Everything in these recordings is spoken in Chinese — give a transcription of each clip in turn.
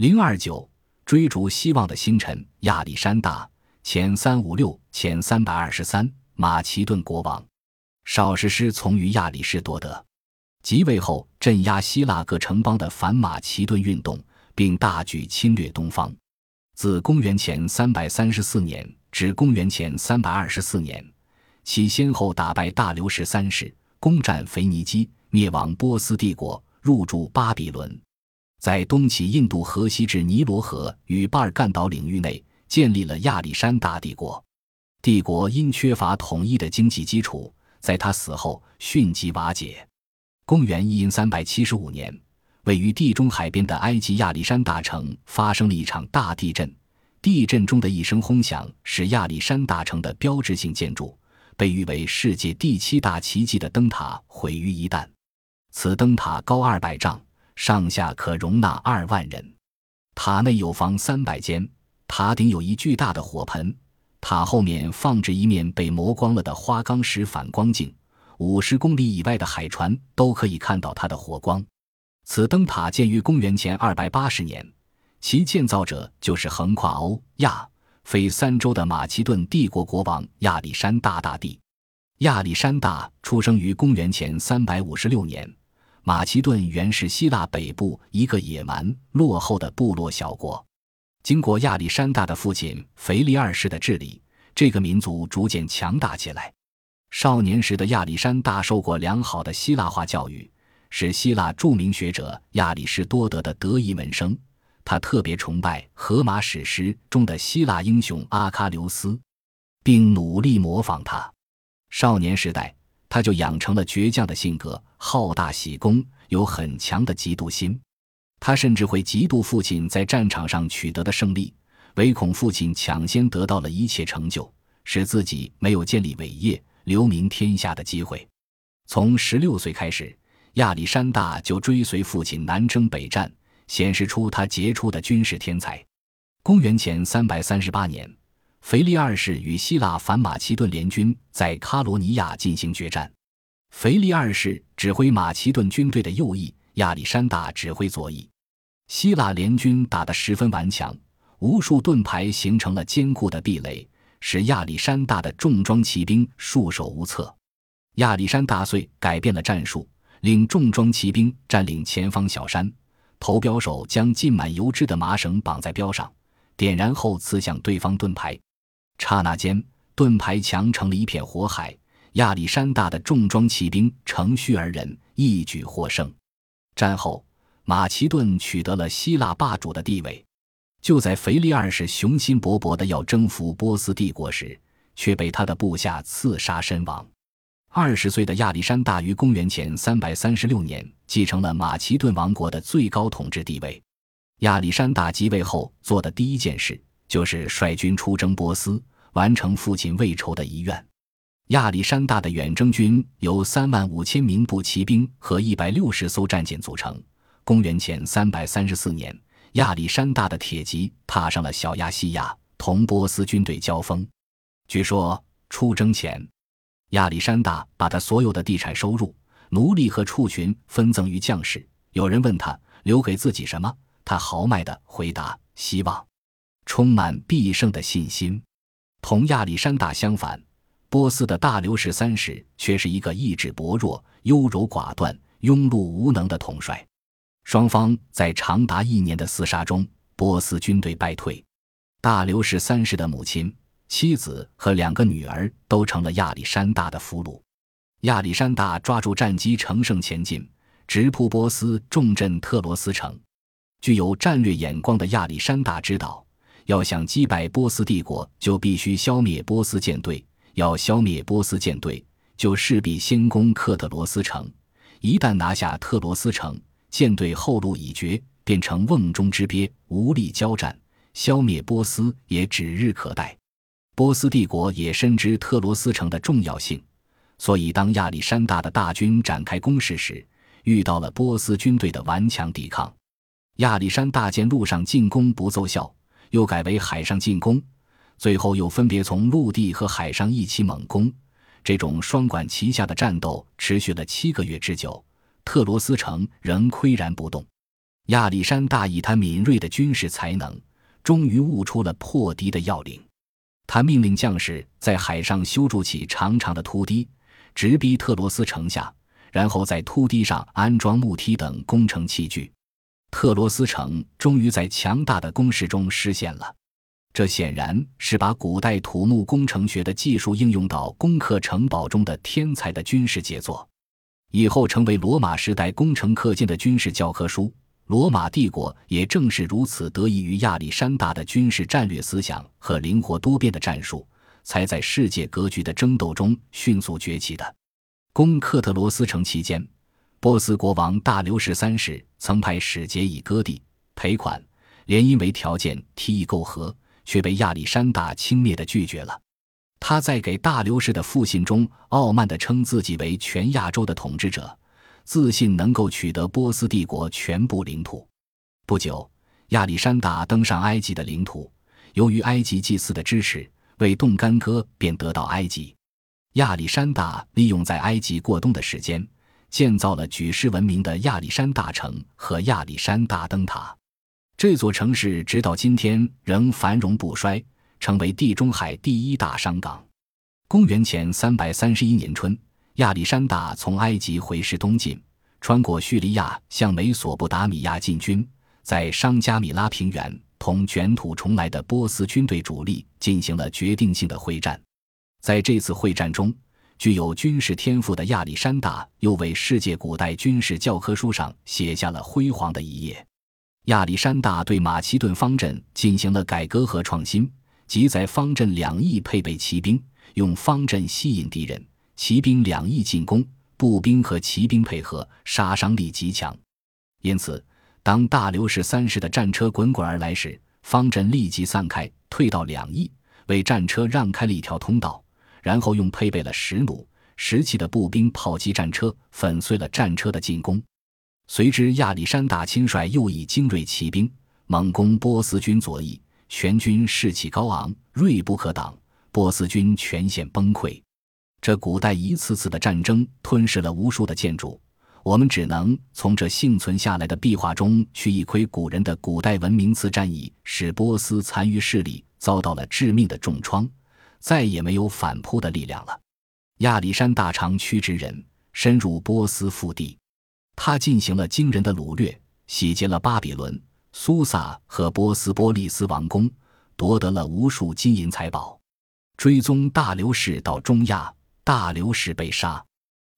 零二九，追逐希望的星辰，亚历山大前三五六前三百二十三，马其顿国王，少时师从于亚里士多德，即位后镇压希腊各城邦的反马其顿运动，并大举侵略东方。自公元前三百三十四年至公元前三百二十四年，其先后打败大流士三世，攻占腓尼基，灭亡波斯帝国，入驻巴比伦。在东起印度河西至尼罗河与巴尔干岛领域内，建立了亚历山大帝国。帝国因缺乏统一的经济基础，在他死后迅即瓦解。公元一三百七十五年，位于地中海边的埃及亚历山大城发生了一场大地震。地震中的一声轰响，使亚历山大城的标志性建筑——被誉为世界第七大奇迹的灯塔毁于一旦。此灯塔高二百丈。上下可容纳二万人，塔内有房三百间，塔顶有一巨大的火盆，塔后面放置一面被磨光了的花岗石反光镜，五十公里以外的海船都可以看到它的火光。此灯塔建于公元前二百八十年，其建造者就是横跨欧亚非三洲的马其顿帝国国王亚历山大大帝。亚历山大出生于公元前三百五十六年。马其顿原是希腊北部一个野蛮落后的部落小国，经过亚历山大的父亲腓力二世的治理，这个民族逐渐强大起来。少年时的亚历山大受过良好的希腊化教育，是希腊著名学者亚里士多德的得意门生。他特别崇拜荷马史诗中的希腊英雄阿喀琉斯，并努力模仿他。少年时代。他就养成了倔强的性格，好大喜功，有很强的嫉妒心。他甚至会嫉妒父亲在战场上取得的胜利，唯恐父亲抢先得到了一切成就，使自己没有建立伟业、留名天下的机会。从十六岁开始，亚历山大就追随父亲南征北战，显示出他杰出的军事天才。公元前三百三十八年。腓力二世与希腊反马其顿联军在卡罗尼亚进行决战，腓力二世指挥马其顿军队的右翼，亚历山大指挥左翼。希腊联军打得十分顽强，无数盾牌形成了坚固的壁垒，使亚历山大的重装骑兵束手无策。亚历山大遂改变了战术，令重装骑兵占领前方小山，投标手将浸满油脂的麻绳绑在标上，点燃后刺向对方盾牌。刹那间，盾牌墙成了一片火海。亚历山大的重装骑兵乘虚而入，一举获胜。战后，马其顿取得了希腊霸主的地位。就在腓力二世雄心勃勃地要征服波斯帝国时，却被他的部下刺杀身亡。二十岁的亚历山大于公元前三百三十六年继承了马其顿王国的最高统治地位。亚历山大即位后做的第一件事。就是率军出征波斯，完成父亲未酬的遗愿。亚历山大的远征军由三万五千名步骑兵和一百六十艘战舰组成。公元前三百三十四年，亚历山大的铁骑踏上了小亚细亚，同波斯军队交锋。据说出征前，亚历山大把他所有的地产收入、奴隶和畜群分赠于将士。有人问他留给自己什么，他豪迈地回答：希望。充满必胜的信心。同亚历山大相反，波斯的大流士三世却是一个意志薄弱、优柔寡断、庸碌无能的统帅。双方在长达一年的厮杀中，波斯军队败退。大流士三世的母亲、妻子和两个女儿都成了亚历山大的俘虏。亚历山大抓住战机乘胜前进，直扑波斯，重镇特罗斯城。具有战略眼光的亚历山大知道。要想击败波斯帝国，就必须消灭波斯舰队。要消灭波斯舰队，就势必先攻克特罗斯城。一旦拿下特罗斯城，舰队后路已绝，变成瓮中之鳖，无力交战。消灭波斯也指日可待。波斯帝国也深知特罗斯城的重要性，所以当亚历山大的大军展开攻势时，遇到了波斯军队的顽强抵抗。亚历山大见陆上进攻不奏效。又改为海上进攻，最后又分别从陆地和海上一起猛攻。这种双管齐下的战斗持续了七个月之久，特罗斯城仍岿然不动。亚历山大以他敏锐的军事才能，终于悟出了破敌的要领。他命令将士在海上修筑起长长的突堤，直逼特罗斯城下，然后在突堤上安装木梯等工程器具。特罗斯城终于在强大的攻势中实现了。这显然是把古代土木工程学的技术应用到攻克城堡中的天才的军事杰作，以后成为罗马时代工程课件的军事教科书。罗马帝国也正是如此，得益于亚历山大的军事战略思想和灵活多变的战术，才在世界格局的争斗中迅速崛起的。攻克特罗斯城期间，波斯国王大流士三世曾派使节以割地、赔款、联姻为条件提议媾和，却被亚历山大轻蔑地拒绝了。他在给大流士的复信中，傲慢地称自己为全亚洲的统治者。自信能够取得波斯帝国全部领土。不久，亚历山大登上埃及的领土。由于埃及祭祀的支持，为动干戈便得到埃及。亚历山大利用在埃及过冬的时间，建造了举世闻名的亚历山大城和亚历山大灯塔。这座城市直到今天仍繁荣不衰，成为地中海第一大商港。公元前三百三十一年春。亚历山大从埃及回师东进，穿过叙利亚向美索不达米亚进军，在商加米拉平原同卷土重来的波斯军队主力进行了决定性的会战。在这次会战中，具有军事天赋的亚历山大又为世界古代军事教科书上写下了辉煌的一页。亚历山大对马其顿方阵进行了改革和创新，即在方阵两翼配备骑兵，用方阵吸引敌人。骑兵两翼进攻，步兵和骑兵配合，杀伤力极强。因此，当大流士三世的战车滚滚而来时，方阵立即散开，退到两翼，为战车让开了一条通道。然后用配备了十弩、十骑的步兵炮击战车，粉碎了战车的进攻。随之，亚历山大亲率右翼精锐骑兵猛攻波斯军左翼，全军士气高昂，锐不可挡，波斯军全线崩溃。这古代一次次的战争吞噬了无数的建筑，我们只能从这幸存下来的壁画中去一窥古人的古代文明。此战役使波斯残余势力遭到了致命的重创，再也没有反扑的力量了。亚历山大长驱直人，深入波斯腹地，他进行了惊人的掳掠，洗劫了巴比伦、苏萨和波斯波利斯王宫，夺得了无数金银财宝，追踪大流士到中亚。大流士被杀，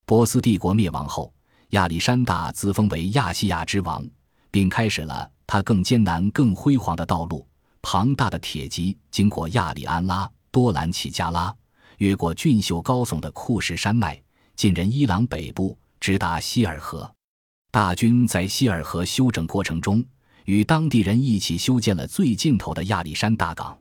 波斯帝国灭亡后，亚历山大自封为亚细亚之王，并开始了他更艰难、更辉煌的道路。庞大的铁骑经过亚里安拉、多兰奇加拉，越过俊秀高耸的库什山脉，进人伊朗北部，直达希尔河。大军在希尔河休整过程中，与当地人一起修建了最尽头的亚历山大港。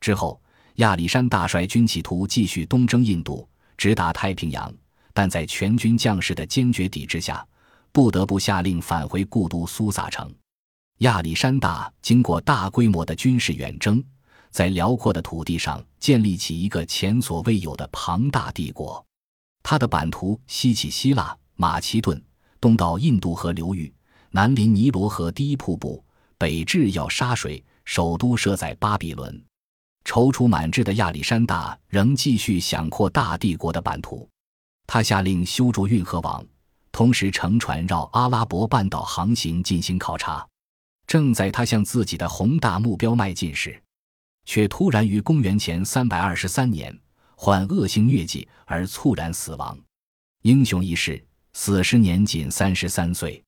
之后，亚历山大率军企图继续东征印度。直达太平洋，但在全军将士的坚决抵制下，不得不下令返回故都苏萨城。亚历山大经过大规模的军事远征，在辽阔的土地上建立起一个前所未有的庞大帝国。他的版图西起希腊、马其顿，东到印度河流域，南临尼罗河第一瀑布，北至要沙水，首都设在巴比伦。踌躇满志的亚历山大仍继续想扩大帝国的版图，他下令修筑运河网，同时乘船绕阿拉伯半岛航行进行考察。正在他向自己的宏大目标迈进时，却突然于公元前三百二十三年患恶性疟疾而猝然死亡。英雄一世，死时年仅三十三岁。